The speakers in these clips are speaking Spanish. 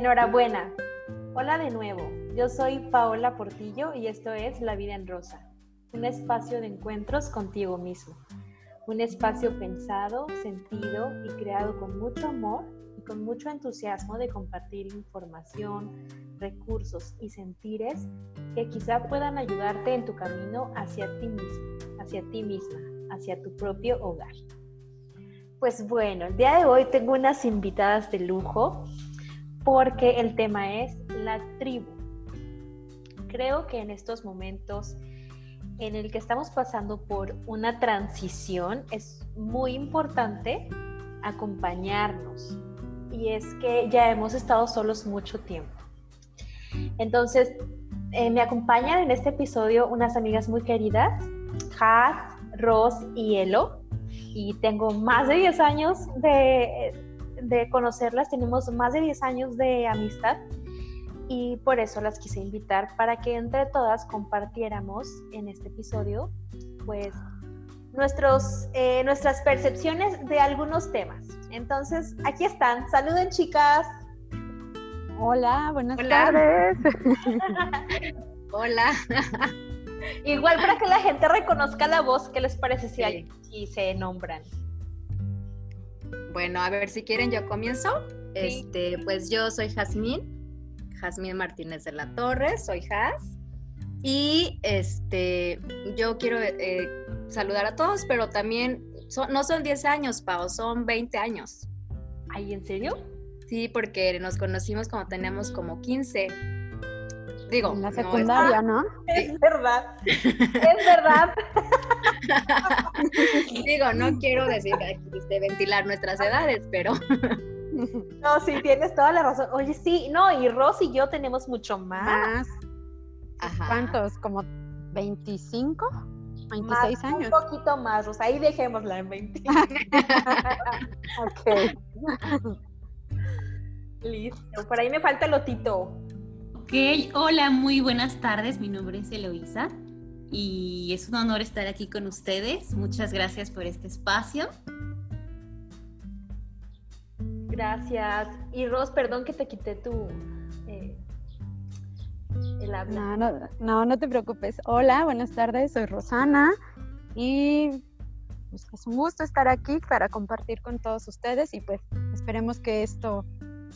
Enhorabuena. Hola de nuevo. Yo soy Paola Portillo y esto es La Vida en Rosa, un espacio de encuentros contigo mismo. Un espacio pensado, sentido y creado con mucho amor y con mucho entusiasmo de compartir información, recursos y sentires que quizá puedan ayudarte en tu camino hacia ti mismo, hacia ti misma, hacia tu propio hogar. Pues bueno, el día de hoy tengo unas invitadas de lujo porque el tema es la tribu. Creo que en estos momentos en el que estamos pasando por una transición es muy importante acompañarnos. Y es que ya hemos estado solos mucho tiempo. Entonces, eh, me acompañan en este episodio unas amigas muy queridas, Has, Ros y Elo. Y tengo más de 10 años de, de conocerlas, tenemos más de 10 años de amistad y por eso las quise invitar para que entre todas compartiéramos en este episodio pues nuestros, eh, nuestras percepciones de algunos temas. Entonces, aquí están. Saluden chicas. Hola, buenas tardes. Hola. Igual para que la gente reconozca la voz, ¿qué les parece si, si se nombran? Bueno, a ver si quieren, yo comienzo. Este, pues yo soy Jazmín, Jazmín Martínez de la Torre, soy Jaz. Y este, yo quiero eh, saludar a todos, pero también no son 10 años, Pau, son 20 años. ¿Ay, en serio? Sí, porque nos conocimos cuando teníamos como 15. Digo, en la secundaria, ¿no? Es, verdad. es verdad. Digo, no quiero decir este, ventilar nuestras edades, pero. no, sí, tienes toda la razón. Oye, sí, no, y Ros y yo tenemos mucho más. Ajá. ¿Cuántos? ¿Como 25? 26 años. Un poquito más, Rosa. Ahí dejémosla en 20. ok. Listo. Por ahí me falta el Lotito. Ok, hola, muy buenas tardes. Mi nombre es Eloisa y es un honor estar aquí con ustedes. Muchas gracias por este espacio. Gracias. Y Ros, perdón que te quité tu eh, el habla. No, no, no, te preocupes. Hola, buenas tardes. Soy Rosana y pues, es un gusto estar aquí para compartir con todos ustedes y pues esperemos que esto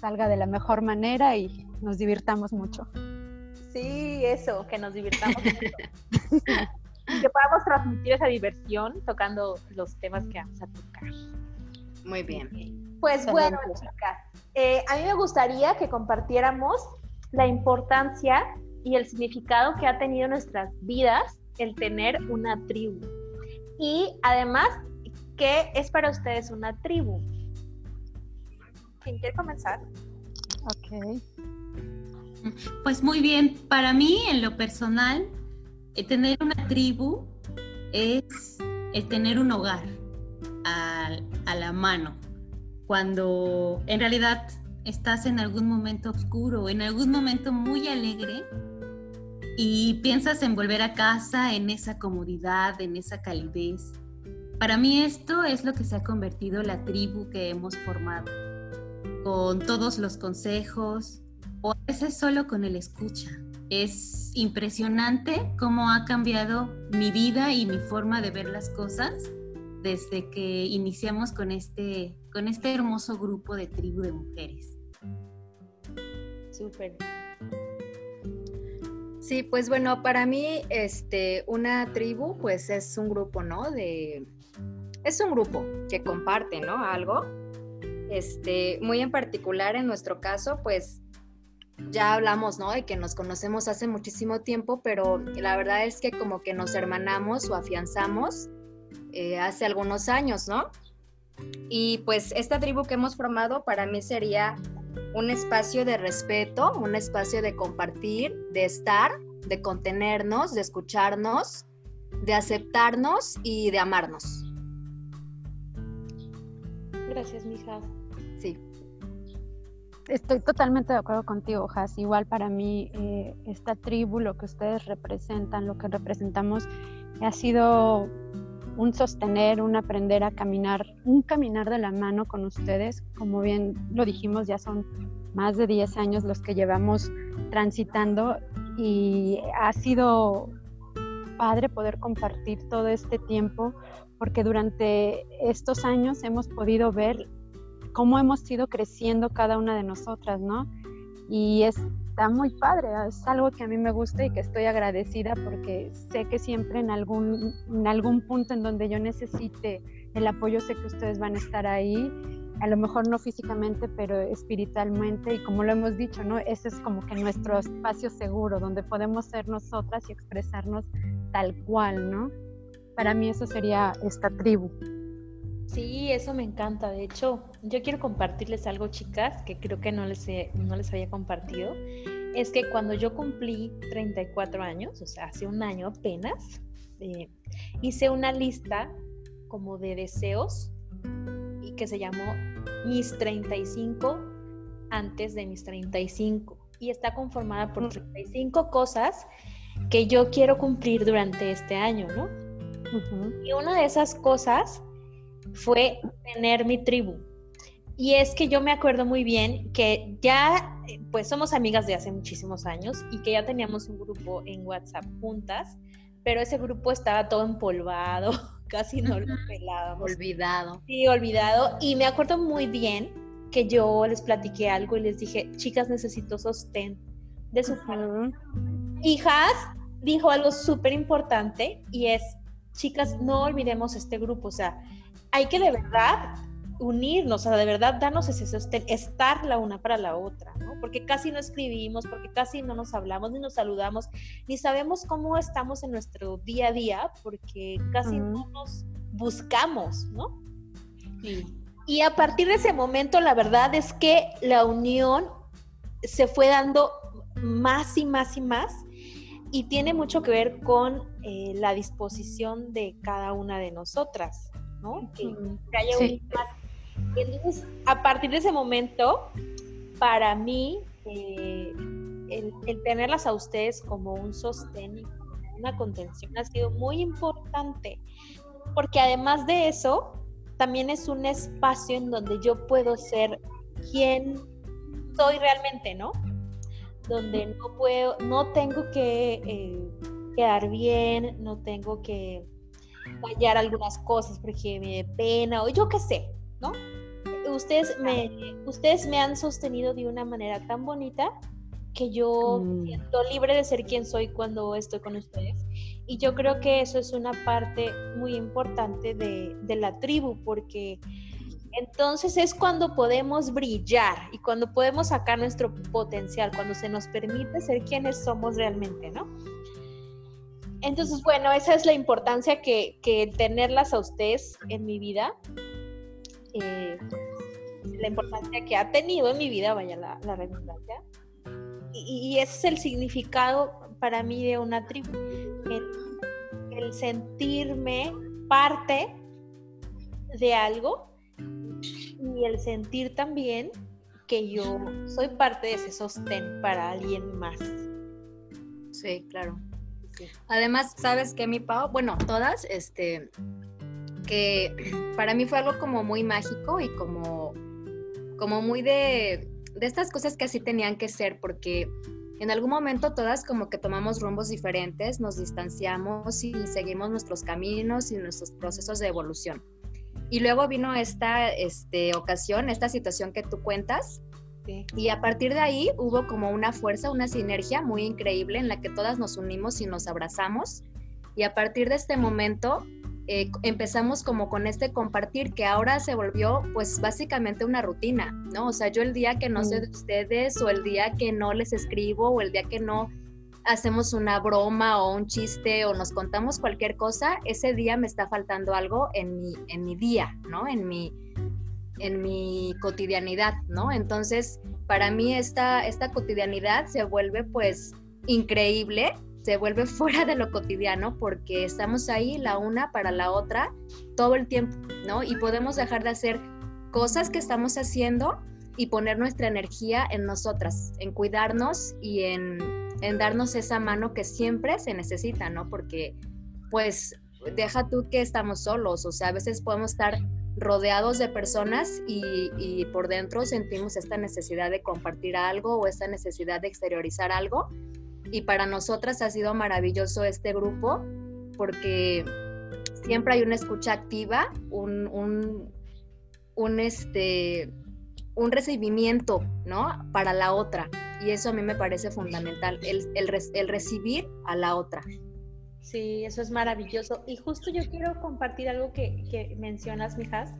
salga de la mejor manera y nos divirtamos mucho. Sí, eso, que nos divirtamos mucho. que podamos transmitir esa diversión tocando los temas que vamos a tocar. Muy bien. Pues bueno, chicas, eh, a mí me gustaría que compartiéramos la importancia y el significado que ha tenido en nuestras vidas el tener una tribu. Y además, ¿qué es para ustedes una tribu? ¿Quién quiere comenzar? Ok. Pues muy bien, para mí en lo personal, el tener una tribu es el tener un hogar a, a la mano. Cuando en realidad estás en algún momento oscuro, en algún momento muy alegre y piensas en volver a casa, en esa comodidad, en esa calidez. Para mí esto es lo que se ha convertido la tribu que hemos formado, con todos los consejos, o a veces solo con el escucha. Es impresionante cómo ha cambiado mi vida y mi forma de ver las cosas desde que iniciamos con este, con este hermoso grupo de tribu de mujeres. Súper. Sí, pues bueno, para mí, este, una tribu, pues es un grupo, ¿no? De, es un grupo que comparte, ¿no? Algo. Este, muy en particular en nuestro caso, pues ya hablamos, ¿no? De que nos conocemos hace muchísimo tiempo, pero la verdad es que como que nos hermanamos o afianzamos eh, hace algunos años, ¿no? Y pues esta tribu que hemos formado para mí sería un espacio de respeto, un espacio de compartir, de estar, de contenernos, de escucharnos, de aceptarnos y de amarnos. Gracias, mija. Estoy totalmente de acuerdo contigo, Has. Igual para mí, eh, esta tribu, lo que ustedes representan, lo que representamos, ha sido un sostener, un aprender a caminar, un caminar de la mano con ustedes. Como bien lo dijimos, ya son más de 10 años los que llevamos transitando y ha sido padre poder compartir todo este tiempo porque durante estos años hemos podido ver cómo hemos ido creciendo cada una de nosotras, ¿no? Y está muy padre, es algo que a mí me gusta y que estoy agradecida porque sé que siempre en algún, en algún punto en donde yo necesite el apoyo, sé que ustedes van a estar ahí a lo mejor no físicamente, pero espiritualmente, y como lo hemos dicho, ¿no? Ese es como que nuestro espacio seguro, donde podemos ser nosotras y expresarnos tal cual, ¿no? Para mí eso sería esta tribu. Sí, eso me encanta. De hecho, yo quiero compartirles algo, chicas, que creo que no les, no les había compartido. Es que cuando yo cumplí 34 años, o sea, hace un año apenas, eh, hice una lista como de deseos y que se llamó Mis 35 antes de mis 35 y está conformada por 35 cosas que yo quiero cumplir durante este año, ¿no? Y una de esas cosas fue tener mi tribu. Y es que yo me acuerdo muy bien que ya, pues somos amigas de hace muchísimos años y que ya teníamos un grupo en WhatsApp juntas, pero ese grupo estaba todo empolvado, casi no lo pelábamos. Olvidado. Sí, olvidado. Y me acuerdo muy bien que yo les platiqué algo y les dije, chicas, necesito sostén de su parte. Hijas, dijo algo súper importante y es, chicas, no olvidemos este grupo, o sea, hay que de verdad unirnos, o sea, de verdad darnos ese sostén, estar la una para la otra, ¿no? Porque casi no escribimos, porque casi no nos hablamos, ni nos saludamos, ni sabemos cómo estamos en nuestro día a día, porque casi no nos buscamos, ¿no? Y a partir de ese momento, la verdad es que la unión se fue dando más y más y más y tiene mucho que ver con eh, la disposición de cada una de nosotras, ¿no? Que, haya entonces, a partir de ese momento, para mí, eh, el, tenerlas a ustedes como un sostén y una contención ha sido muy importante, porque además de eso, también es un espacio en donde yo puedo ser quien soy realmente, ¿no? Donde no puedo, no tengo que eh, quedar bien, no tengo que callar algunas cosas porque me dé pena o yo qué sé, ¿no? Ustedes me, ustedes me han sostenido de una manera tan bonita que yo mm. siento libre de ser quien soy cuando estoy con ustedes. Y yo creo que eso es una parte muy importante de, de la tribu, porque entonces es cuando podemos brillar y cuando podemos sacar nuestro potencial, cuando se nos permite ser quienes somos realmente, ¿no? Entonces, bueno, esa es la importancia que, que tenerlas a ustedes en mi vida. Eh, la importancia que ha tenido en mi vida, vaya la, la redundancia. Y, ese es el significado para mí de una tribu. El, sentirme parte de algo y el sentir también que yo soy parte de ese sostén para alguien más. Sí, claro. Además, ¿sabes qué, mi Pau? Bueno, todas, este, que para mí fue algo como muy mágico y como, como muy de, de estas cosas que así tenían que ser, porque en algún momento todas como que tomamos rumbos diferentes, nos distanciamos y seguimos nuestros caminos y nuestros procesos de evolución. Y luego vino esta este, ocasión, esta situación que tú cuentas, y a partir de ahí hubo como una fuerza, una sinergia muy increíble en la que todas nos unimos y nos abrazamos. Y a partir de este momento eh, empezamos como con este compartir que ahora se volvió pues básicamente una rutina, ¿no? O sea, yo el día que no sé de ustedes o el día que no les escribo o el día que no hacemos una broma o un chiste o nos contamos cualquier cosa, ese día me está faltando algo en mi, en mi día, ¿no? En mi, en mi cotidianidad, ¿no? Entonces, para mí esta, esta cotidianidad se vuelve pues increíble, se vuelve fuera de lo cotidiano porque estamos ahí la una para la otra todo el tiempo, ¿no? Y podemos dejar de hacer cosas que estamos haciendo y poner nuestra energía en nosotras, en cuidarnos y en, en darnos esa mano que siempre se necesita, ¿no? Porque pues deja tú que estamos solos, o sea, a veces podemos estar rodeados de personas y, por dentro sentimos esta necesidad de compartir algo o esta necesidad de exteriorizar algo. Y para nosotras ha sido maravilloso este grupo porque siempre hay una escucha activa, un, un, este, un recibimiento, ¿no? Para la otra. Y eso a mí me parece fundamental, el, el recibir a la otra. Sí, eso es maravilloso. Y justo yo quiero compartir algo que, mencionas, mijas,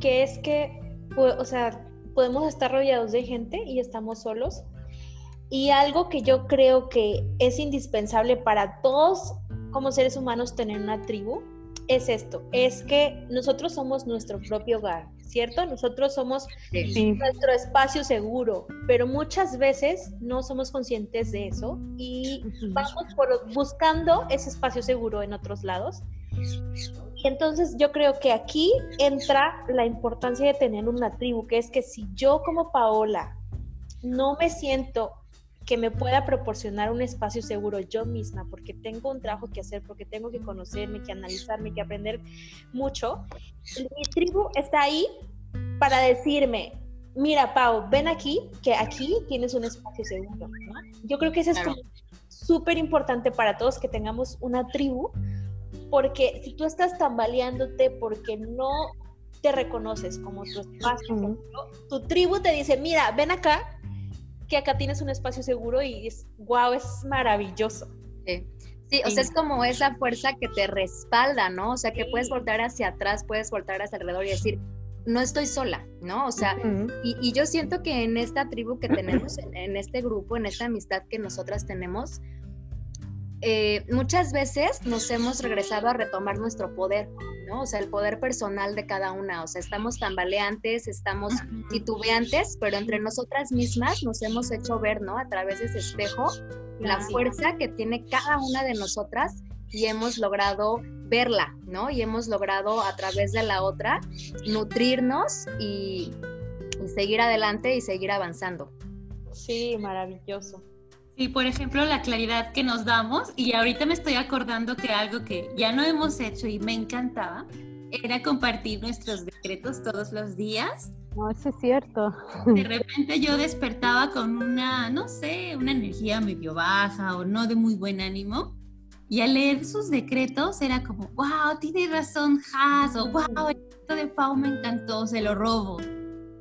que es que, o sea, podemos estar rodeados de gente y estamos solos. Y algo que yo creo que es indispensable para todos como seres humanos tener una tribu es esto, es que nosotros somos nuestro propio hogar, ¿cierto? Nosotros somos nuestro espacio seguro, pero muchas veces no somos conscientes de eso y vamos por, buscando ese espacio seguro en otros lados. Y entonces yo creo que aquí entra la importancia de tener una tribu, que es que si yo como Paola no me siento que me pueda proporcionar un espacio seguro yo misma, porque tengo un trabajo que hacer, porque tengo que conocerme, que analizarme, que aprender mucho. Mi tribu está ahí para decirme, mira, Pau, ven aquí, que aquí tienes un espacio seguro. Yo creo que eso es súper importante para todos que tengamos una tribu, porque si tú estás tambaleándote porque no te reconoces como tu espacio, tu tribu te dice, mira, ven acá, que acá tienes un espacio seguro y es, wow, es maravilloso. Sí. o sea, es como esa fuerza que te respalda, ¿no? O sea, que puedes voltar hacia atrás, puedes voltar hacia alrededor y decir, no estoy sola, ¿no? O sea, y, yo siento que en esta tribu que tenemos, en, este grupo, en esta amistad que nosotras tenemos, eh, muchas veces nos hemos regresado a retomar nuestro poder, ¿no? O sea, el poder personal de cada una, o sea, estamos tambaleantes, estamos titubeantes, pero entre nosotras mismas nos hemos hecho ver, ¿no? A través de ese espejo, la fuerza que tiene cada una de nosotras y hemos logrado verla, ¿no? Y hemos logrado a través de la otra nutrirnos y seguir adelante y seguir avanzando. Sí, maravilloso. Sí, por ejemplo, la claridad que nos damos, y ahorita me estoy acordando que algo que ya no hemos hecho y me encantaba, era compartir nuestros decretos todos los días. No, eso es cierto. De repente yo despertaba con una, no sé, una energía medio baja o no de muy buen ánimo. Y al leer sus decretos era como, wow, tiene razón Has, o wow, el de Pau me encantó, se lo robo.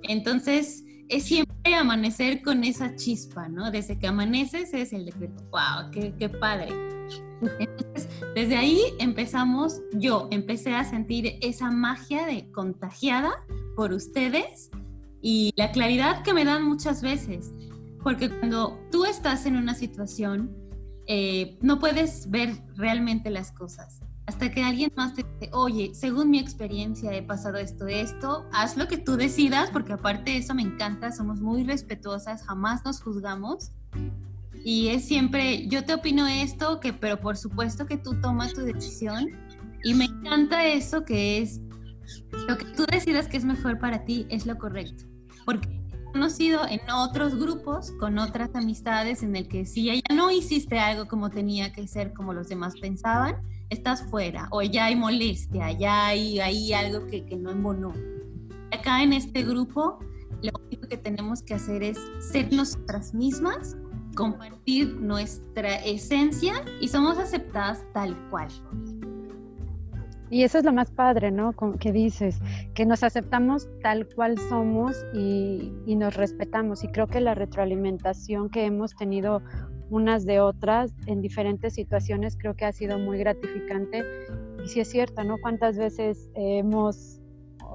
Entonces, es siempre amanecer con esa chispa, ¿no? Desde que amaneces es el decreto, wow, qué, padre. Entonces, desde ahí empezamos, yo empecé a sentir esa magia de contagiada por ustedes y la claridad que me dan muchas veces, porque cuando tú estás en una situación, eh, no puedes ver realmente las cosas hasta que alguien más te dice, oye, según mi experiencia he pasado esto, esto, haz lo que tú decidas, porque aparte de eso me encanta, somos muy respetuosas, jamás nos juzgamos. Y es siempre, yo te opino esto, que, pero por supuesto que tú tomas tu decisión. Y me encanta eso que es, lo que tú decidas que es mejor para ti es lo correcto. Porque conocido en otros grupos, con otras amistades, en el que si ya no hiciste algo como tenía que ser, como los demás pensaban, estás fuera o ya hay molestia, ya hay, hay algo que, que no embonó. Acá en este grupo, lo único que tenemos que hacer es ser nosotras mismas, compartir nuestra esencia y somos aceptadas tal cual. Y eso es lo más padre, ¿no? Que dices, que nos aceptamos tal cual somos y, y, nos respetamos. Y creo que la retroalimentación que hemos tenido unas de otras en diferentes situaciones, creo que ha sido muy gratificante. Y sí es cierto, ¿no? ¿Cuántas veces hemos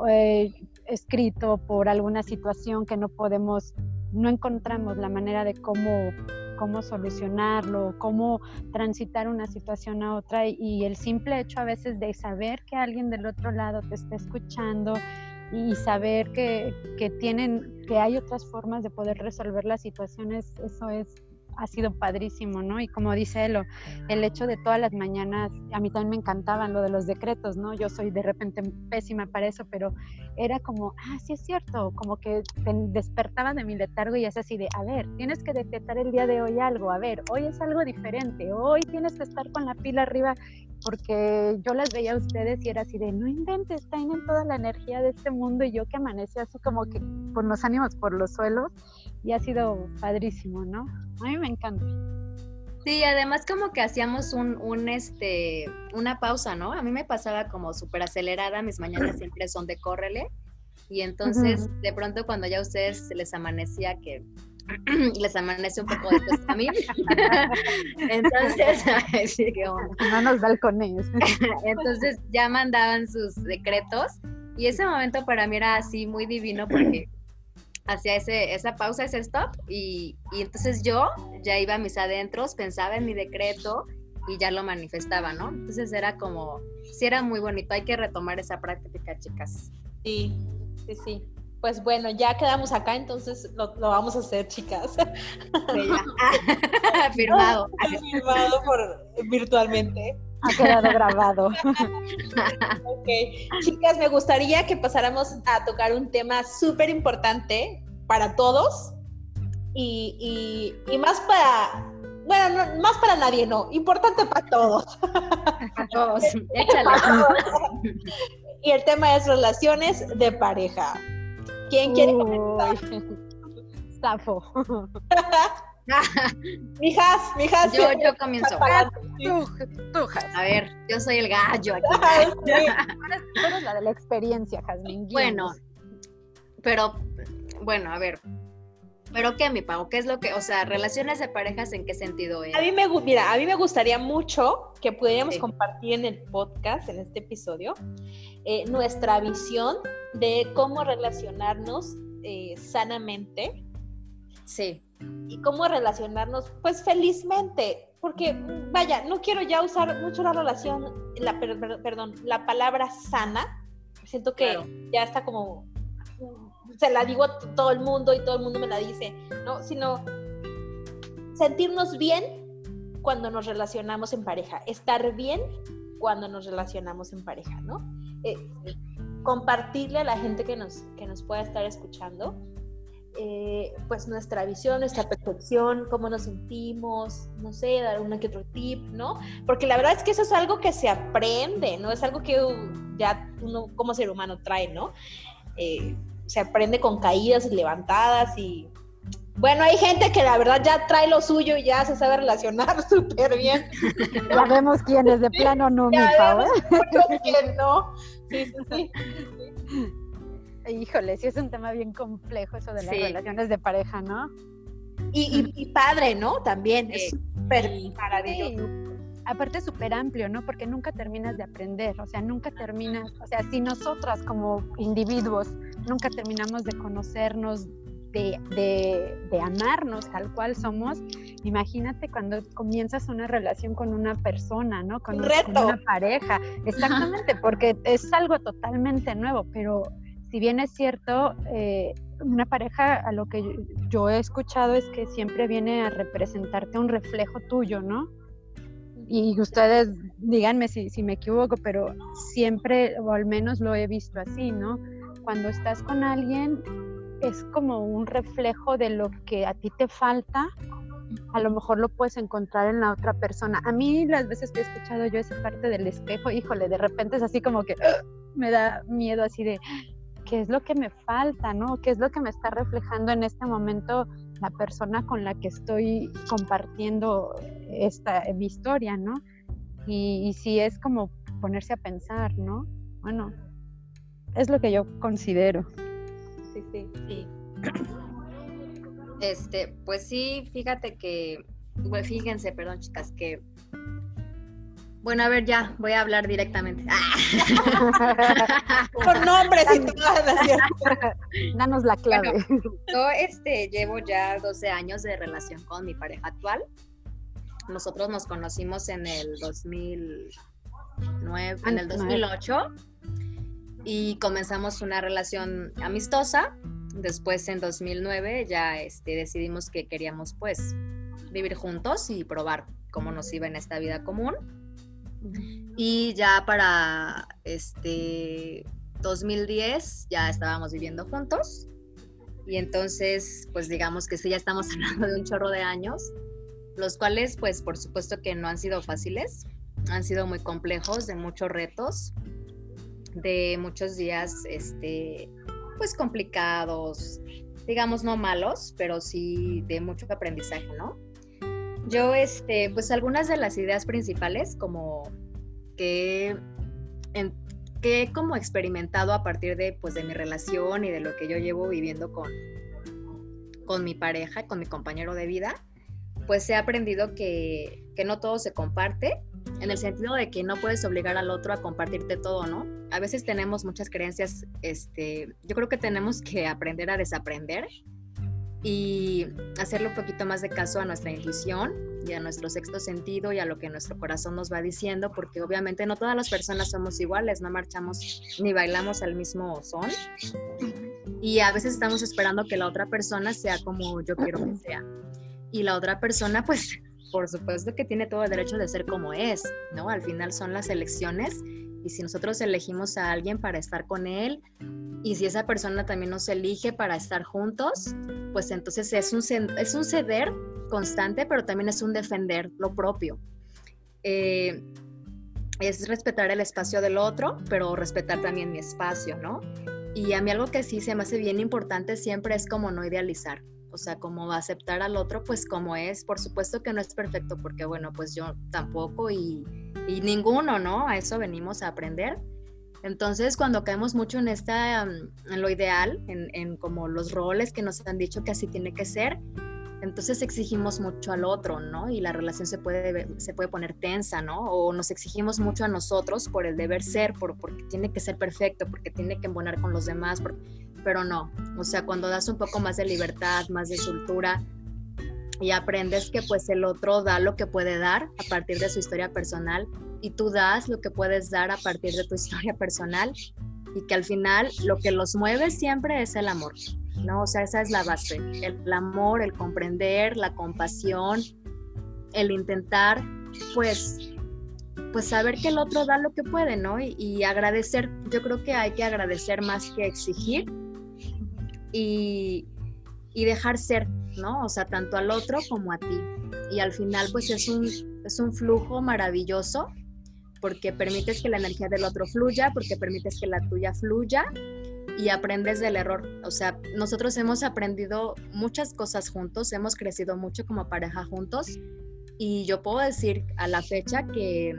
eh, escrito por alguna situación que no podemos, no encontramos la manera de cómo cómo solucionarlo, cómo transitar una situación a otra y el simple hecho a veces de saber que alguien del otro lado te está escuchando y saber que, que tienen, que hay otras formas de poder resolver las situaciones, eso es ha sido padrísimo, ¿no? Y como dice Elo, el hecho de todas las mañanas, a mí también me encantaban lo de los decretos, ¿no? Yo soy de repente pésima para eso, pero era como, ah, sí es cierto, como que despertaba de mi letargo y es así de, a ver, tienes que decretar el día de hoy algo, a ver, hoy es algo diferente, hoy tienes que estar con la pila arriba porque yo las veía a ustedes y era así de, no inventes, tienen toda la energía de este mundo y yo que amanecí así como que con los ánimos por los suelos y ha sido padrísimo, ¿no? A mí me encanta. Sí, además como que hacíamos un, un, este, una pausa, ¿no? A mí me pasaba como súper acelerada, mis mañanas siempre son de córrele, y entonces de pronto cuando ya a ustedes les amanecía que les amanece un poco después a mí. Entonces, sí, no nos balcones. Entonces ya mandaban sus decretos y ese momento para mí era así muy divino porque hacía ese, esa pausa, ese stop, y, y, entonces yo ya iba a mis adentros, pensaba en mi decreto y ya lo manifestaba, ¿no? Entonces era como, sí era muy bonito, hay que retomar esa práctica, chicas. Sí, sí, sí. Pues bueno, ya quedamos acá, entonces lo, vamos a hacer, chicas. Firmado. Firmado por, virtualmente. Ha quedado grabado. ok. Chicas, me gustaría que pasáramos a tocar un tema súper importante para todos y, más para, bueno, más para nadie, no, importante para todos. Para todos, y el tema es relaciones de pareja. ¿Quién quiere comenzar? Safo. Mijas, mijas. Yo, yo comienzo. Tú, A ver, yo soy el gallo aquí. Tú eres la de la experiencia, Jasmine. Bueno, pero, bueno, a ver. ¿Pero qué, mi Pau? ¿Qué es lo que, o sea, relaciones de parejas, en qué sentido es? A mí me, mira, a mí me gustaría mucho que pudiéramos compartir en el podcast, en este episodio, eh, nuestra visión de cómo relacionarnos eh, sanamente. Sí y cómo relacionarnos, pues felizmente, porque vaya, no quiero ya usar mucho la relación, la, perdón, la palabra sana, siento que ya está como, se la digo a todo el mundo y todo el mundo me la dice, ¿no? Sino sentirnos bien cuando nos relacionamos en pareja, estar bien cuando nos relacionamos en pareja, ¿no? Eh, compartirle a la gente que nos, que nos pueda estar escuchando eh, pues nuestra visión, nuestra percepción, cómo nos sentimos, no sé, dar uno que otro tip, ¿no? Porque la verdad es que eso es algo que se aprende, ¿no? Es algo que ya uno como ser humano trae, ¿no? Eh, se aprende con caídas y levantadas y... Bueno, hay gente que la verdad ya trae lo suyo y ya se sabe relacionar súper bien. Ya vemos quién es de plano no, mi favor. no. Sí, sí, sí. Híjole, sí es un tema bien complejo eso de las relaciones de pareja, ¿no? Y, padre, ¿no? También, es súper maravilloso. Aparte súper amplio, ¿no? Porque nunca terminas de aprender, o sea, nunca terminas, o sea, si nosotras como individuos nunca terminamos de conocernos, de, de, amarnos tal cual somos, imagínate cuando comienzas una relación con una persona, ¿no? Con, con una pareja. Exactamente, porque es algo totalmente nuevo, pero si bien es cierto, eh, una pareja a lo que yo, he escuchado es que siempre viene a representarte un reflejo tuyo, ¿no? Y ustedes díganme si, si me equivoco, pero siempre, o al menos lo he visto así, ¿no? Cuando estás con alguien es como un reflejo de lo que a ti te falta, a lo mejor lo puedes encontrar en la otra persona. A mí las veces que he escuchado yo esa parte del espejo, híjole, de repente es así como que me da miedo así de, qué es lo que me falta, ¿no? ¿Qué es lo que me está reflejando en este momento la persona con la que estoy compartiendo esta mi historia, ¿no? Y, si es como ponerse a pensar, ¿no? Bueno, es lo que yo considero. Sí, sí, sí. Este, pues sí, fíjate que, bueno, fíjense, perdón chicas, que bueno, a ver, ya, voy a hablar directamente. Por nombres y todo. Danos la clave. yo este, llevo ya 12 años de relación con mi pareja actual. Nosotros nos conocimos en el 2009, en el 2008 y comenzamos una relación amistosa. Después en 2009 ya este, decidimos que queríamos pues vivir juntos y probar cómo nos iba en esta vida común. Y ya para este 2010 ya estábamos viviendo juntos. Y entonces, pues digamos que sí, ya estamos hablando de un chorro de años, los cuales, pues por supuesto que no han sido fáciles, han sido muy complejos, de muchos retos, de muchos días, este, pues complicados, digamos no malos, pero sí de mucho aprendizaje, ¿no? Yo, este, pues algunas de las ideas principales, como que, que he como experimentado a partir de, pues, de mi relación y de lo que yo llevo viviendo con, con mi pareja, con mi compañero de vida, pues he aprendido que, que no todo se comparte, en el sentido de que no puedes obligar al otro a compartirte todo, ¿no? A veces tenemos muchas creencias, este, yo creo que tenemos que aprender a desaprender y hacerle un poquito más de caso a nuestra intuición y a nuestro sexto sentido y a lo que nuestro corazón nos va diciendo, porque obviamente no todas las personas somos iguales, no marchamos ni bailamos al mismo son. Y a veces estamos esperando que la otra persona sea como yo quiero que sea. Y la otra persona, pues, por supuesto que tiene todo el derecho de ser como es, ¿no? Al final son las elecciones y si nosotros elegimos a alguien para estar con él y si esa persona también nos elige para estar juntos, pues entonces es un, es un ceder constante, pero también es un defender lo propio. Eh, es respetar el espacio del otro, pero respetar también mi espacio, ¿no? Y a mí algo que sí se me hace bien importante siempre es como no idealizar, o sea, como aceptar al otro pues como es, por supuesto que no es perfecto, porque bueno, pues yo tampoco y y ninguno, ¿no? A eso venimos a aprender. Entonces, cuando caemos mucho en esta, mm, en lo ideal, en, en, como los roles que nos han dicho que así tiene que ser, entonces exigimos mucho al otro, ¿no? Y la relación se puede, se puede poner tensa, ¿no? O nos exigimos mucho a nosotros por el deber ser, por, porque tiene que ser perfecto, porque tiene que embonar con los demás, pero no. O sea, cuando das un poco más de libertad, más de soltura, y aprendes que pues el otro da lo que puede dar a partir de su historia personal y tú das lo que puedes dar a partir de tu historia personal y que al final lo que los mueve siempre es el amor, ¿no? O sea, esa es la base, el, amor, el comprender, la compasión, el intentar pues pues saber que el otro da lo que puede, ¿no? Y, y agradecer, yo creo que hay que agradecer más que exigir y, dejar ser, ¿no? O sea, tanto al otro como a ti. Y al final, pues es un, es un flujo maravilloso porque permites que la energía del otro fluya, porque permites que la tuya fluya y aprendes del error. O sea, nosotros hemos aprendido muchas cosas juntos, hemos crecido mucho como pareja juntos y yo puedo decir a la fecha que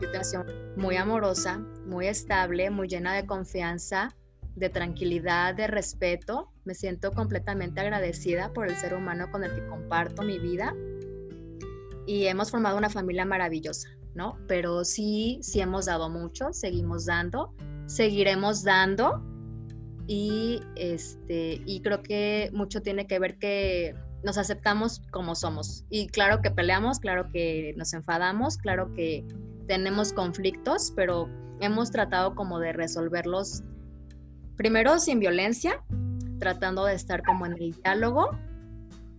yo tengo muy amorosa, muy estable, muy llena de confianza, de tranquilidad, de respeto. Me siento completamente agradecida por el ser humano con el que comparto mi vida y hemos formado una familia maravillosa, ¿no? Pero sí, sí hemos dado mucho, seguimos dando, seguiremos dando y este y creo que mucho tiene que ver que nos aceptamos como somos y claro que peleamos, claro que nos enfadamos, claro que tenemos conflictos, pero hemos tratado como de resolverlos primero sin violencia, tratando de estar como en el diálogo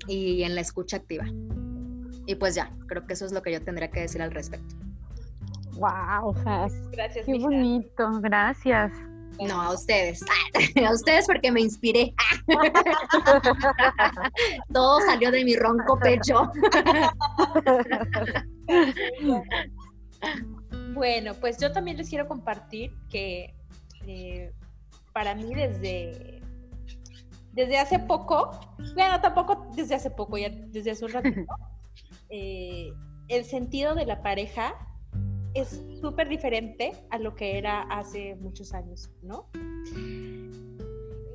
y en la escucha activa. Y pues ya, creo que eso es lo que yo tendría que decir al respecto. Wow, Gracias. Qué bonito, gracias. No, a ustedes. A ustedes porque me inspiré. Todo salió de mi ronco pecho. Bueno, pues yo también les quiero compartir que eh, para mí desde, desde hace poco, bueno, tampoco desde hace poco, ya desde hace un ratito, eh, el sentido de la pareja es súper diferente a lo que era hace muchos años, ¿no?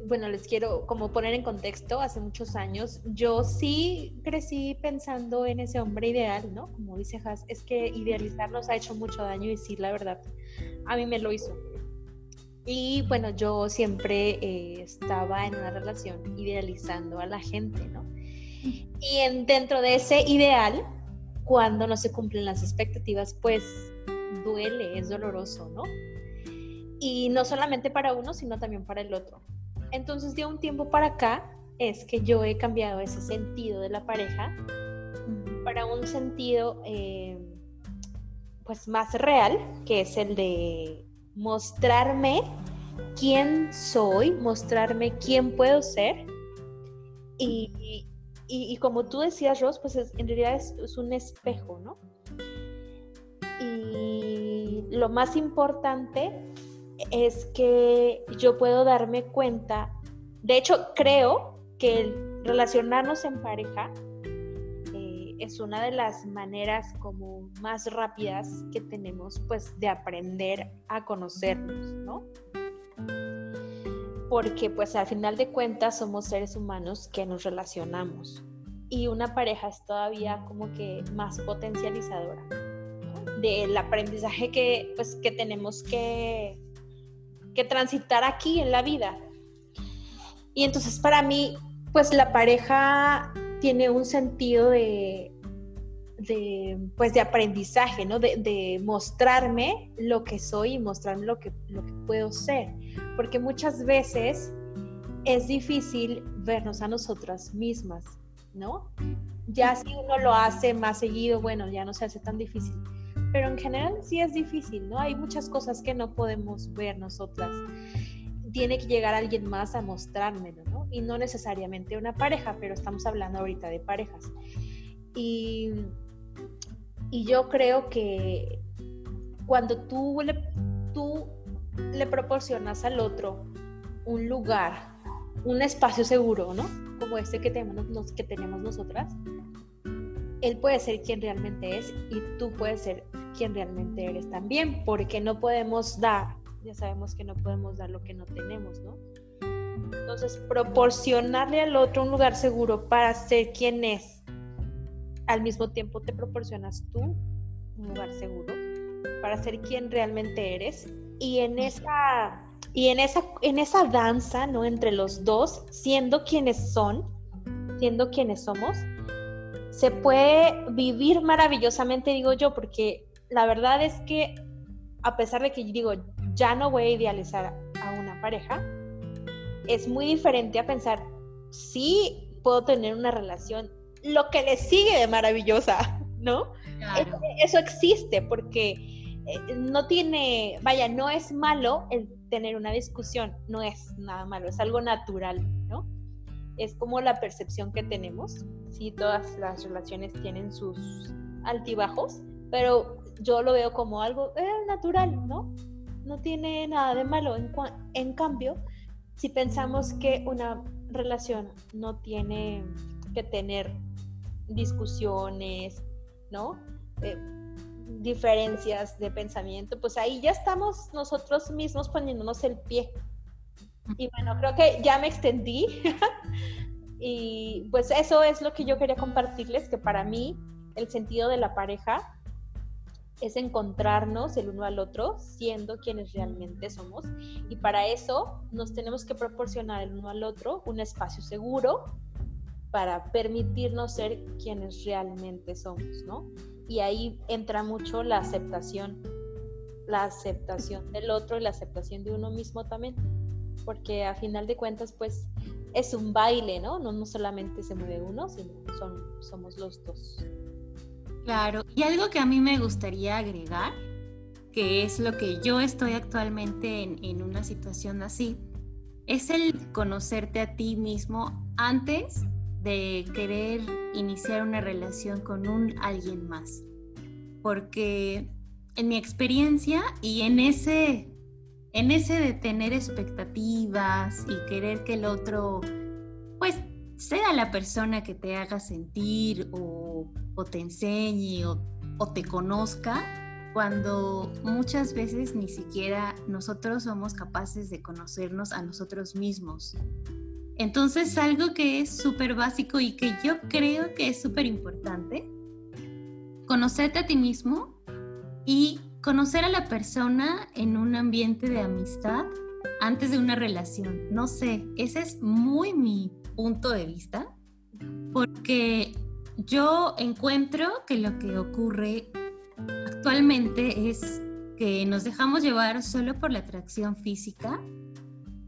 Bueno, les quiero como poner en contexto, hace muchos años yo sí crecí pensando en ese hombre ideal, ¿no? Como dice Has, es que idealizarnos ha hecho mucho daño y sí, la verdad, a mí me lo hizo. Y bueno, yo siempre eh, estaba en una relación idealizando a la gente, ¿no? Y en, dentro de ese ideal, cuando no se cumplen las expectativas, pues duele, es doloroso, ¿no? Y no solamente para uno, sino también para el otro. Entonces, de un tiempo para acá, es que yo he cambiado ese sentido de la pareja fuera un sentido eh, pues más real, que es el de mostrarme quién soy, mostrarme quién puedo ser. Y, como tú decías, Ross, pues en realidad es, un espejo, ¿no? Y lo más importante es que yo puedo darme cuenta, de hecho creo que el relacionarnos en pareja es una de las maneras como más rápidas que tenemos pues de aprender a conocernos, ¿no? Porque pues al final de cuentas somos seres humanos que nos relacionamos y una pareja es todavía como que más potencializadora del aprendizaje que pues que tenemos que que transitar aquí en la vida. Y entonces para mí, pues la pareja tiene un sentido de, pues de aprendizaje, ¿no? De, mostrarme lo que soy y mostrarme lo que, lo que puedo ser. Porque muchas veces es difícil vernos a nosotras mismas, ¿no? Ya si uno lo hace más seguido, bueno, ya no se hace tan difícil pero en general sí es difícil, ¿no? Hay muchas cosas que no podemos ver nosotras. Tiene que llegar alguien más a mostrármelo, Y no necesariamente una pareja, pero estamos hablando ahorita de parejas. Y, y yo creo que cuando tú le, tú le proporcionas al otro un lugar, un espacio seguro, ¿no? Como este que tenemos, que tenemos nosotras, él puede ser quien realmente es y tú puedes ser quien realmente eres también, porque no podemos dar, ya sabemos que no podemos dar lo que no tenemos, ¿no? Entonces, proporcionarle al otro un lugar seguro para ser quien es, al mismo tiempo te proporcionas tú un lugar seguro para ser quien realmente eres y en esa y en esa en esa danza, ¿no? Entre los dos, siendo quienes son, siendo quienes somos, se puede vivir maravillosamente, digo yo, porque la verdad es que a pesar de que digo, ya no voy a idealizar a una pareja, es muy diferente a pensar, sí puedo tener una relación, lo que le sigue de maravillosa, ¿no? Eso, existe porque eh, no tiene, vaya, no es malo el tener una discusión, no es nada malo, es algo natural, ¿no? Es como la percepción que tenemos, sí, todas las relaciones tienen sus altibajos, pero yo lo veo como algo eh, natural, ¿no? No tiene nada de malo. En, en cambio, si pensamos que una relación no tiene que tener discusiones, ¿no? Eh, diferencias de pensamiento, pues ahí ya estamos nosotros mismos poniéndonos el pie. Y bueno, creo que ya me extendí. y pues eso es lo que yo quería compartirles, que para mí el sentido de la pareja es encontrarnos el uno al otro siendo quienes realmente somos y para eso nos tenemos que proporcionar el uno al otro un espacio seguro para permitirnos ser quienes realmente somos, ¿no? Y ahí entra mucho la aceptación, la aceptación del otro y la aceptación de uno mismo también, porque a final de cuentas pues es un baile, ¿no? No, no solamente se mueve uno, sino son, somos los dos. Claro, y algo que a mí me gustaría agregar, que es lo que yo estoy actualmente en, una situación así, es el conocerte a ti mismo antes de querer iniciar una relación con un alguien más. Porque en mi experiencia y en ese en ese de tener expectativas y querer que el otro pues sea la persona que te haga sentir o, te enseñe o, te conozca, cuando muchas veces ni siquiera nosotros somos capaces de conocernos a nosotros mismos. Entonces, algo que es súper básico y que yo creo que es súper importante, conocerte a ti mismo y conocer a la persona en un ambiente de amistad antes de una relación. No sé, ese es muy mi punto de vista, porque yo encuentro que lo que ocurre actualmente es que nos dejamos llevar solo por la atracción física.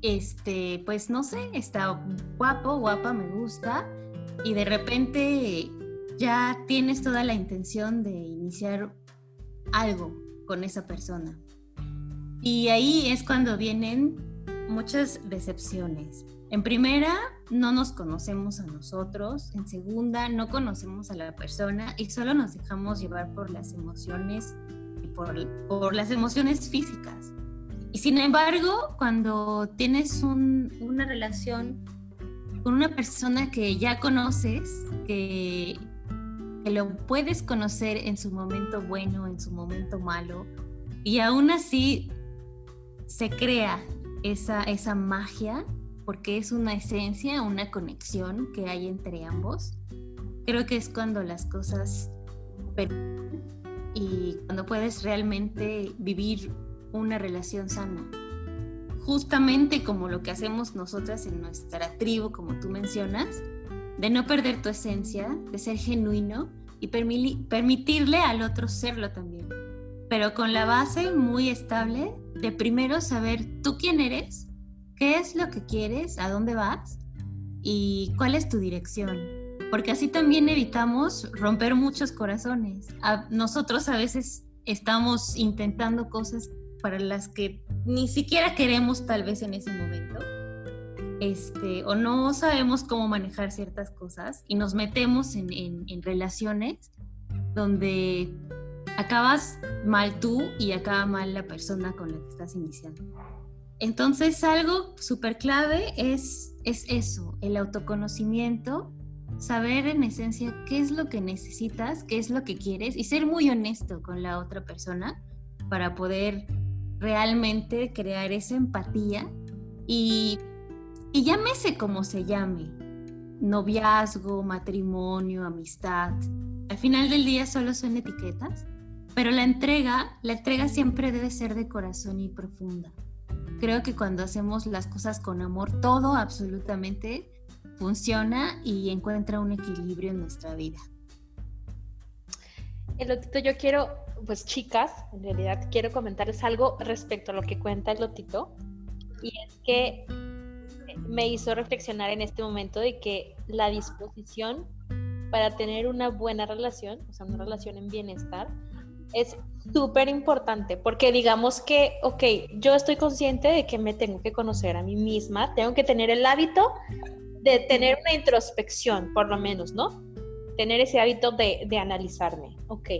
Este, pues no sé, está guapo, guapa, me gusta, y de repente ya tienes toda la intención de iniciar algo con esa persona. Y ahí es cuando vienen muchas decepciones. En primera, no nos conocemos a nosotros. En segunda, no conocemos a la persona y solo nos dejamos llevar por las emociones y por, por las emociones físicas. Y sin embargo, cuando tienes una relación con una persona que ya conoces, que, que lo puedes conocer en su momento bueno, en su momento malo, y aún así se crea esa, esa magia, porque es una esencia, una conexión que hay entre ambos. Creo que es cuando las cosas y cuando puedes realmente vivir una relación sana. Justamente como lo que hacemos nosotras en nuestra tribu, como tú mencionas, de no perder tu esencia, de ser genuino y permitirle al otro serlo también. Pero con la base muy estable de primero saber tú quién eres qué es lo que quieres, a dónde vas y cuál es tu dirección. Porque así también evitamos romper muchos corazones. nosotros a veces estamos intentando cosas para las que ni siquiera queremos tal vez en ese momento. Este, o no sabemos cómo manejar ciertas cosas y nos metemos en, en relaciones donde acabas mal tú y acaba mal la persona con la que estás iniciando. Entonces algo súper clave es, es eso, el autoconocimiento, saber en esencia qué es lo que necesitas, qué es lo que quieres y ser muy honesto con la otra persona para poder realmente crear esa empatía y, y llámese como se llame, noviazgo, matrimonio, amistad. Al final del día solo son etiquetas, pero la entrega, la entrega siempre debe ser de corazón y profunda creo que cuando hacemos las cosas con amor, todo absolutamente funciona y encuentra un equilibrio en nuestra vida. Elotito, yo quiero, pues chicas, en realidad quiero comentarles algo respecto a lo que cuenta Elotito. Y es que me hizo reflexionar en este momento de que la disposición para tener una buena relación, o sea, una relación en bienestar, es súper importante porque digamos que, ok, yo estoy consciente de que me tengo que conocer a mí misma, tengo que tener el hábito de tener una introspección, por lo menos, ¿no? Tener ese hábito de, de analizarme, ok.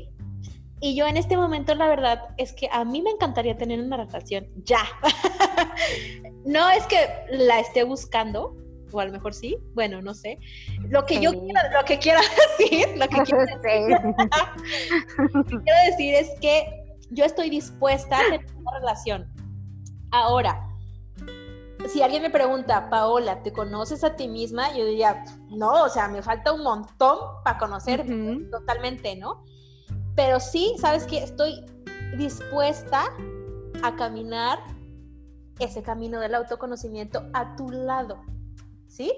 Y yo en este momento la verdad es que a mí me encantaría tener una relación ya. no es que la esté buscando, o a lo mejor sí, bueno, no sé. Lo que yo quiero, lo que quiero decir, lo que quiero decir, quiero decir es que yo estoy dispuesta a tener una relación. Ahora, si alguien me pregunta, Paola, ¿te conoces a ti misma? Yo diría, no, o sea, me falta un montón para conocer totalmente, ¿no? Pero sí, sabes que estoy dispuesta a caminar ese camino del autoconocimiento a tu lado. ¿Sí?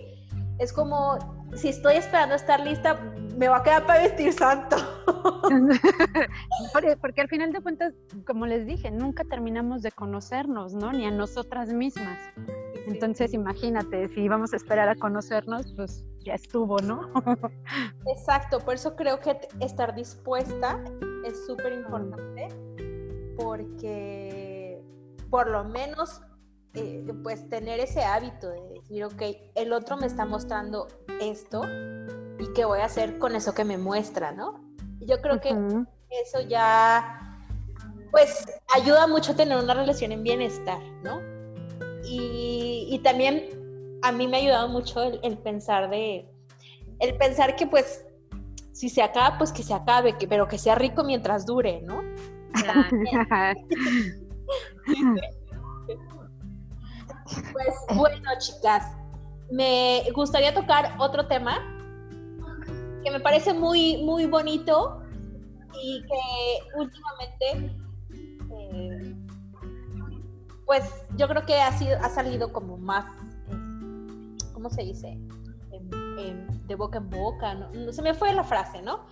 Es como, si estoy esperando estar lista, me va a quedar para vestir santo. Porque al final de cuentas, como les dije, nunca terminamos de conocernos, ¿no? Ni a nosotras mismas. Entonces, imagínate, si vamos a esperar a conocernos, pues ya estuvo, ¿no? Exacto, por eso creo que estar dispuesta es súper importante, porque por lo menos eh, pues tener ese hábito de decir, ok, el otro me está mostrando esto y qué voy a hacer con eso que me muestra, ¿no? yo creo que eso ya, pues, ayuda mucho a tener una relación en bienestar, ¿no? Y, también a mí me ha ayudado mucho el, pensar de, el pensar que pues, si se acaba, pues que se acabe, que, pero que sea rico mientras dure, ¿no? Pues bueno, chicas, me gustaría tocar otro tema que me parece muy, muy bonito y que últimamente, eh, pues yo creo que ha, sido, ha salido como más, eh, ¿cómo se dice? de boca en boca, ¿no? se me fue la frase, ¿no?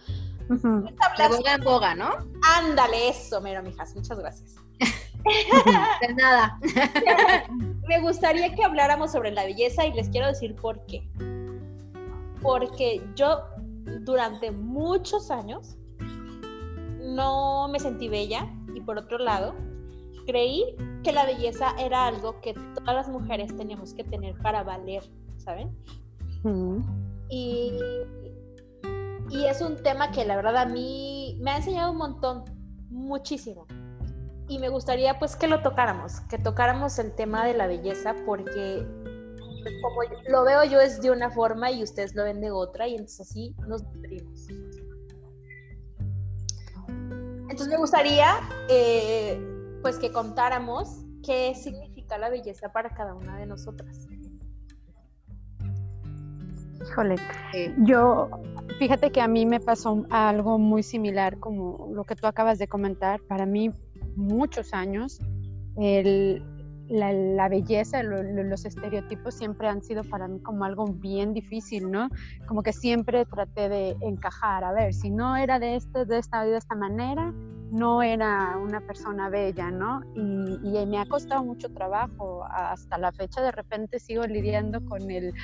De boca en boga, ¿no? Ándale, eso, mero, mijas, muchas gracias. De nada. Me gustaría que habláramos sobre la belleza y les quiero decir por qué. Porque yo durante muchos años no me sentí bella y por otro lado creí que la belleza era algo que todas las mujeres teníamos que tener para valer, ¿saben? y, y es un tema que la verdad a mí me ha enseñado un montón, muchísimo. Y me gustaría pues que lo tocáramos, que tocáramos el tema de la belleza porque como lo veo yo es de una forma y ustedes lo ven de otra y entonces así nos nutrimos. Entonces me gustaría eh, pues que contáramos qué significa la belleza para cada una de nosotras. Híjole, yo, fíjate que a mí me pasó algo muy similar como lo que tú acabas de comentar. Para mí, muchos años, el, la, belleza, los estereotipos siempre han sido para mí como algo bien difícil, ¿no? Como que siempre traté de encajar, a ver, si no era de, este, de, esta, de esta manera, no era una persona bella, ¿no? Y, y, me ha costado mucho trabajo. Hasta la fecha de repente sigo lidiando con el,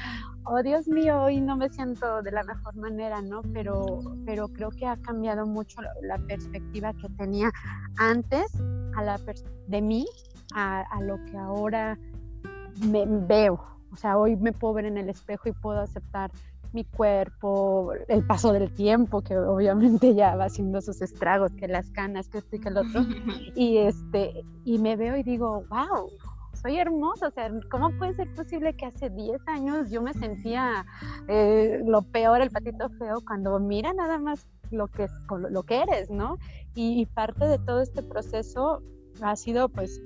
oh Dios mío, hoy no me siento de la mejor manera, ¿no? Pero, pero creo que ha cambiado mucho la, perspectiva que tenía antes a la de mí a, lo que ahora me veo. O sea, hoy me puedo ver en el espejo y puedo aceptar mi cuerpo, el paso del tiempo, que obviamente ya va haciendo sus estragos, que las canas, que esto y que el otro. Y, este, y me veo y digo, wow, soy hermosa. O sea, ¿cómo puede ser posible que hace 10 años yo me sentía eh, lo peor, el patito feo, cuando mira nada más lo que, lo que eres, ¿no? y parte de todo este proceso ha sido pues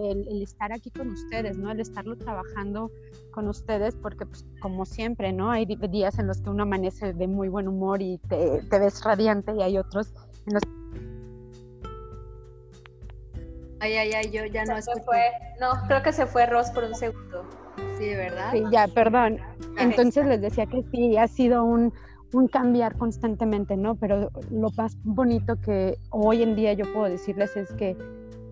el, estar aquí con ustedes, ¿no? El estarlo trabajando con ustedes, porque pues, como siempre, ¿no? Hay días en los que uno amanece de muy buen humor y te, ves radiante y hay otros en los Ay, ay, ay, yo ya no escucho. no, creo que se fue Ross por un segundo. Sí, ¿verdad? Sí, ya, perdón. Entonces les decía que sí, ha sido un, un cambiar constantemente, ¿no? Pero lo más bonito que hoy en día yo puedo decirles es que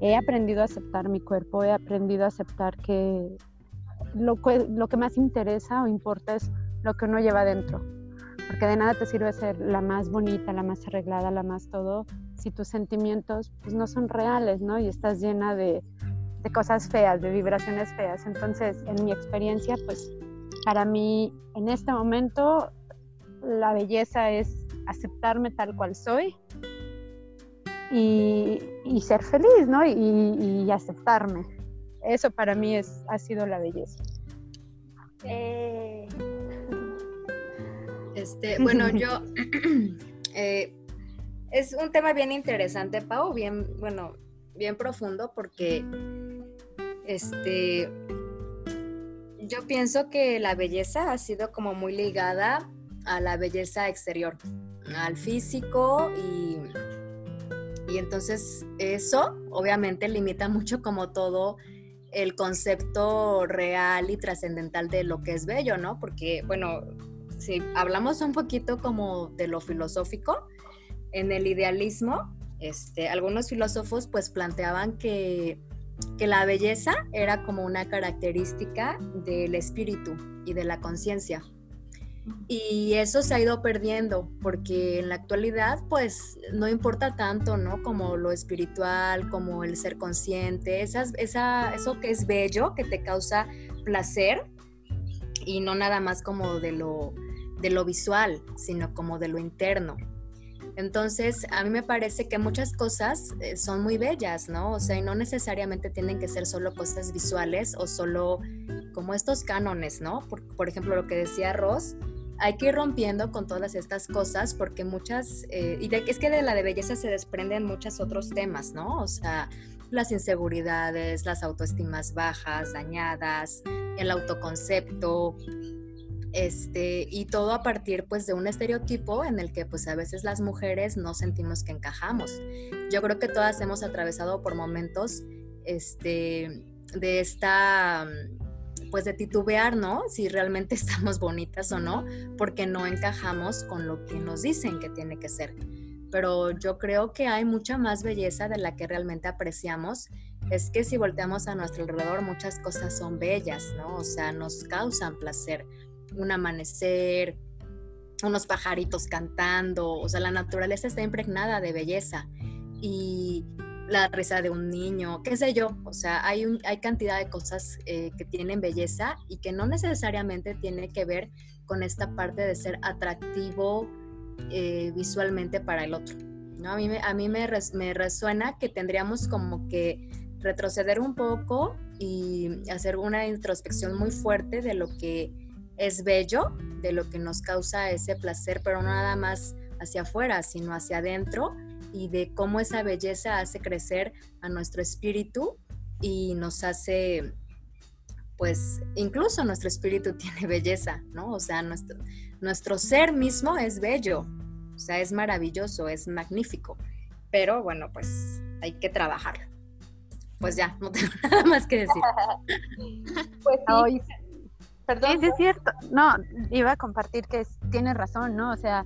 he aprendido a aceptar mi cuerpo, he aprendido a aceptar que lo, que más interesa o importa es lo que uno lleva dentro. Porque de nada te sirve ser la más bonita, la más arreglada, la más todo, si tus sentimientos pues, no son reales, ¿no? Y estás llena de, de cosas feas, de vibraciones feas. Entonces, en mi experiencia, pues para mí en este momento la belleza es aceptarme tal cual soy, y, ser feliz, ¿no? Y, aceptarme. Eso para mí es, ha sido la belleza. Eh. Este, bueno, yo eh, es un tema bien interesante, Pau, bien, bueno, bien profundo, porque este yo pienso que la belleza ha sido como muy ligada a la belleza exterior, al físico y y entonces eso obviamente limita mucho como todo el concepto real y trascendental de lo que es bello, ¿no? Porque, bueno, si hablamos un poquito como de lo filosófico, en el idealismo, este, algunos filósofos pues planteaban que, que la belleza era como una característica del espíritu y de la conciencia. Y eso se ha ido perdiendo porque en la actualidad pues no importa tanto, ¿no? Como lo espiritual, como el ser consciente, esas, esa, eso que es bello, que te causa placer y no nada más como de lo, de lo visual, sino como de lo interno. Entonces, a mí me parece que muchas cosas eh, son muy bellas, ¿no? O sea, y no necesariamente tienen que ser solo cosas visuales o solo como estos cánones, ¿no? Por, por ejemplo, lo que decía Ross, hay que ir rompiendo con todas estas cosas porque muchas, eh, y es que de la de belleza se desprenden muchos otros temas, ¿no? O sea, las inseguridades, las autoestimas bajas, dañadas, el autoconcepto, este, y todo a partir pues de un estereotipo en el que pues a veces las mujeres no sentimos que encajamos. Yo creo que todas hemos atravesado por momentos este, de esta pues de titubear, ¿no? Si realmente estamos bonitas o no, porque no encajamos con lo que nos dicen que tiene que ser. Pero yo creo que hay mucha más belleza de la que realmente apreciamos. Es que si volteamos a nuestro alrededor, muchas cosas son bellas, ¿no? O sea, nos causan placer. Un amanecer, unos pajaritos cantando, o sea, la naturaleza está impregnada de belleza y la risa de un niño, qué sé yo, o sea, hay, un, hay cantidad de cosas eh, que tienen belleza y que no necesariamente tiene que ver con esta parte de ser atractivo eh, visualmente para el otro. ¿no? A mí, a mí me, me resuena que tendríamos como que retroceder un poco y hacer una introspección muy fuerte de lo que es bello, de lo que nos causa ese placer, pero no nada más hacia afuera, sino hacia adentro y de cómo esa belleza hace crecer a nuestro espíritu y nos hace, pues, incluso nuestro espíritu tiene belleza, ¿no? O sea, nuestro, nuestro ser mismo es bello, o sea, es maravilloso, es magnífico, pero bueno, pues hay que trabajar. Pues ya, no tengo nada más que decir. pues sí. Perdón. Sí, es cierto. No, iba a compartir que tiene razón, ¿no? O sea,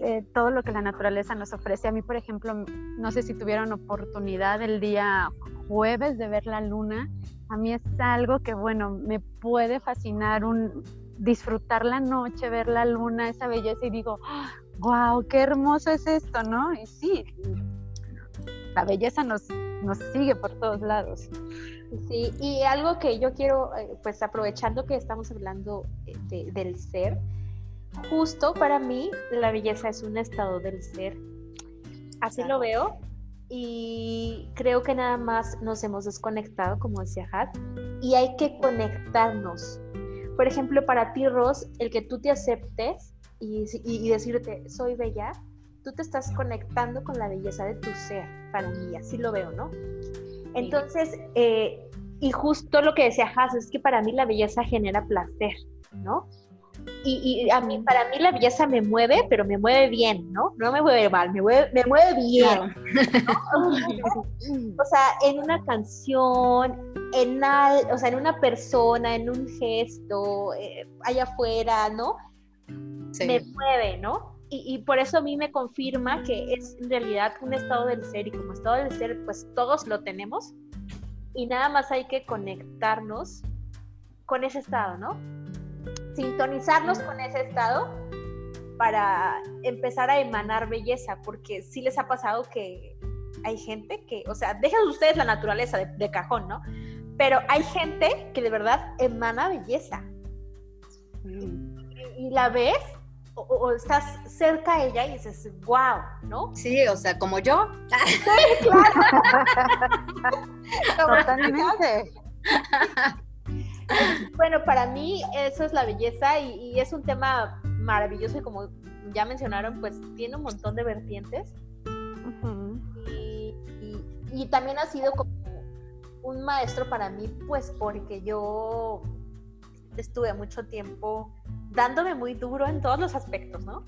eh, todo lo que la naturaleza nos ofrece. A mí, por ejemplo, no sé si tuvieron oportunidad el día jueves de ver la luna. A mí es algo que, bueno, me puede fascinar un disfrutar la noche, ver la luna, esa belleza y digo, wow, qué hermoso es esto, ¿no? Y sí, la belleza nos, nos sigue por todos lados. Sí, y algo que yo quiero, eh, pues aprovechando que estamos hablando eh, del ser, justo para mí la belleza es un estado del ser. Así lo veo y creo que nada más nos hemos desconectado, como decía Hat, y hay que conectarnos. Por ejemplo, para ti, Ros, el que tú te aceptes y, decirte, soy bella, tú te estás conectando con la belleza de tu ser, para mí, así lo veo, ¿no? Entonces, eh, y justo lo que decía Has es que para mí la belleza genera placer, ¿no? Y, a mí, para mí la belleza me mueve, pero me mueve bien, ¿no? No me mueve mal, me mueve, me mueve bien. o sea, en una canción, en, o sea, en una persona, en un gesto, eh, allá afuera, ¿no? Me mueve, ¿no? Y, y, por eso a mí me confirma que es en realidad un estado del ser y como estado del ser, pues todos lo tenemos y nada más hay que conectarnos con ese estado, ¿no? Sintonizarnos con ese estado para empezar a emanar belleza, porque sí les ha pasado que hay gente que, o sea, dejen ustedes la naturaleza de, cajón, ¿no? Pero hay gente que de verdad emana belleza. Y, la ves o, estás cerca a ella y dices, wow, ¿no? Sí, o sea, como yo. Sí, claro. Totalmente. bueno, para mí eso es la belleza y, es un tema maravilloso y como ya mencionaron, pues tiene un montón de vertientes. y, también ha sido como un maestro para mí, pues porque yo estuve mucho tiempo dándome muy duro en todos los aspectos, ¿no?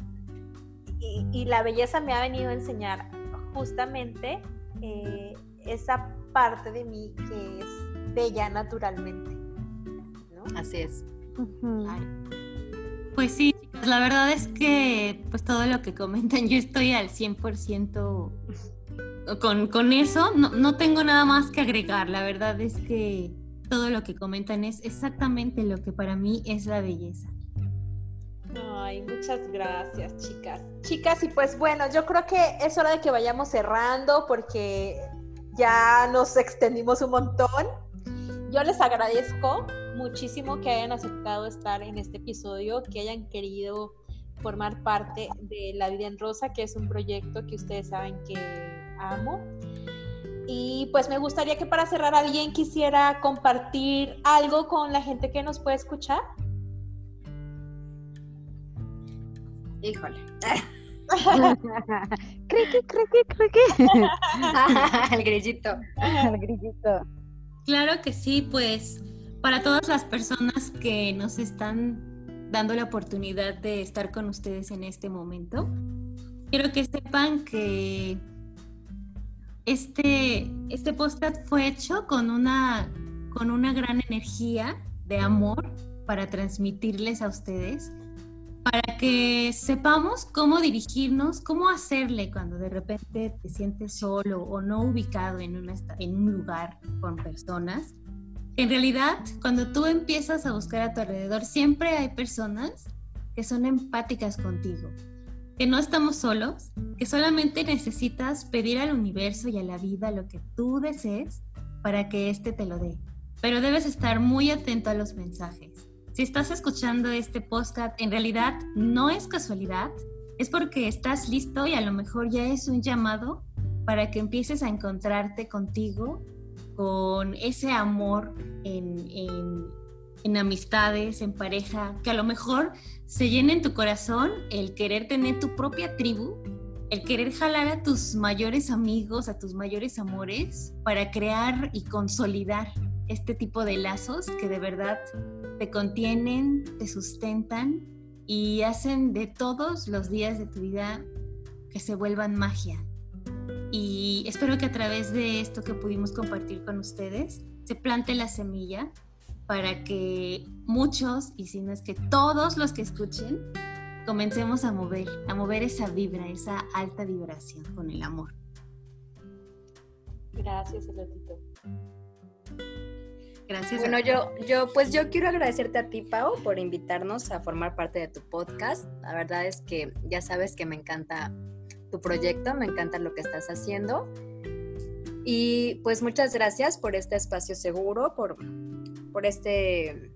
Y, la belleza me ha venido a enseñar justamente eh, esa parte de mí que es bella naturalmente. Así es. Pues sí, chicas, la verdad es que pues todo lo que comentan, yo estoy al 100% con, con eso, no, no tengo nada más que agregar, la verdad es que todo lo que comentan es exactamente lo que para mí es la belleza. Ay, muchas gracias, chicas. Chicas, y pues bueno, yo creo que es hora de que vayamos cerrando porque ya nos extendimos un montón. Yo les agradezco muchísimo que hayan aceptado estar en este episodio, que hayan querido formar parte de La Vida en Rosa, que es un proyecto que ustedes saben que amo. Y pues me gustaría que para cerrar alguien quisiera compartir algo con la gente que nos puede escuchar. Híjole. creque, creque, creque. El grillito. El grillito. Claro que sí, pues para todas las personas que nos están dando la oportunidad de estar con ustedes en este momento, quiero que sepan que este, este podcast fue hecho con una, con una gran energía de amor para transmitirles a ustedes, para que sepamos cómo dirigirnos, cómo hacerle cuando de repente te sientes solo o no ubicado en, una, en un lugar con personas en realidad, cuando tú empiezas a buscar a tu alrededor, siempre hay personas que son empáticas contigo, que no estamos solos, que solamente necesitas pedir al universo y a la vida lo que tú desees para que éste te lo dé. Pero debes estar muy atento a los mensajes. Si estás escuchando este podcast, en realidad no es casualidad, es porque estás listo y a lo mejor ya es un llamado para que empieces a encontrarte contigo, con ese amor en, en, en amistades, en pareja, que a lo mejor se llena en tu corazón el querer tener tu propia tribu, el querer jalar a tus mayores amigos, a tus mayores amores, para crear y consolidar este tipo de lazos que de verdad te contienen, te sustentan y hacen de todos los días de tu vida que se vuelvan magia. Y espero que a través de esto que pudimos compartir con ustedes se plante la semilla para que muchos, y si no es que todos los que escuchen, comencemos a mover, a mover esa vibra, esa alta vibración con el amor. Gracias, Elotito. Gracias. Bueno, yo, yo, pues yo quiero agradecerte a ti, Pau, por invitarnos a formar parte de tu podcast. La verdad es que ya sabes que me encanta tu proyecto, me encanta lo que estás haciendo. Y pues muchas gracias por este espacio seguro, por, por este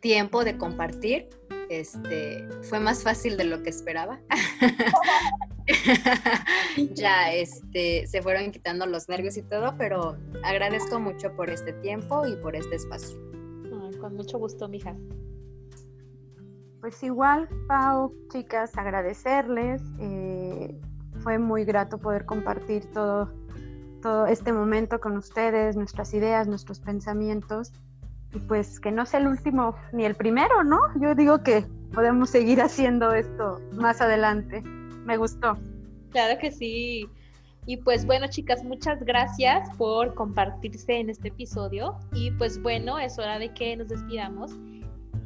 tiempo de compartir. Este fue más fácil de lo que esperaba. ya este, se fueron quitando los nervios y todo, pero agradezco mucho por este tiempo y por este espacio. con mucho gusto, mija. Pues igual, Pau, chicas, agradecerles. Eh, fue muy grato poder compartir todo, todo este momento con ustedes, nuestras ideas, nuestros pensamientos. Y pues que no sea el último ni el primero, ¿no? Yo digo que podemos seguir haciendo esto más adelante. Me gustó. Claro que sí. Y pues bueno, chicas, muchas gracias por compartirse en este episodio. Y pues bueno, es hora de que nos despidamos.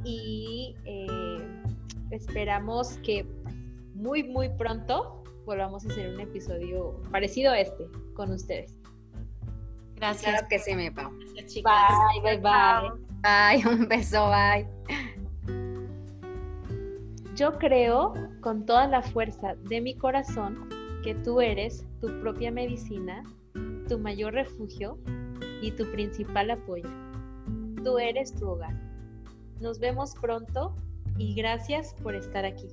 Y eh, esperamos que muy, muy pronto volvamos a hacer un episodio parecido a este con ustedes. Gracias. Claro que sí, mi Pau. Bye, bye, bye. Bye, un beso, bye. Yo creo con toda la fuerza de mi corazón que tú eres tu propia medicina, tu mayor refugio y tu principal apoyo. Tú eres tu hogar. Nos vemos pronto y gracias por estar aquí.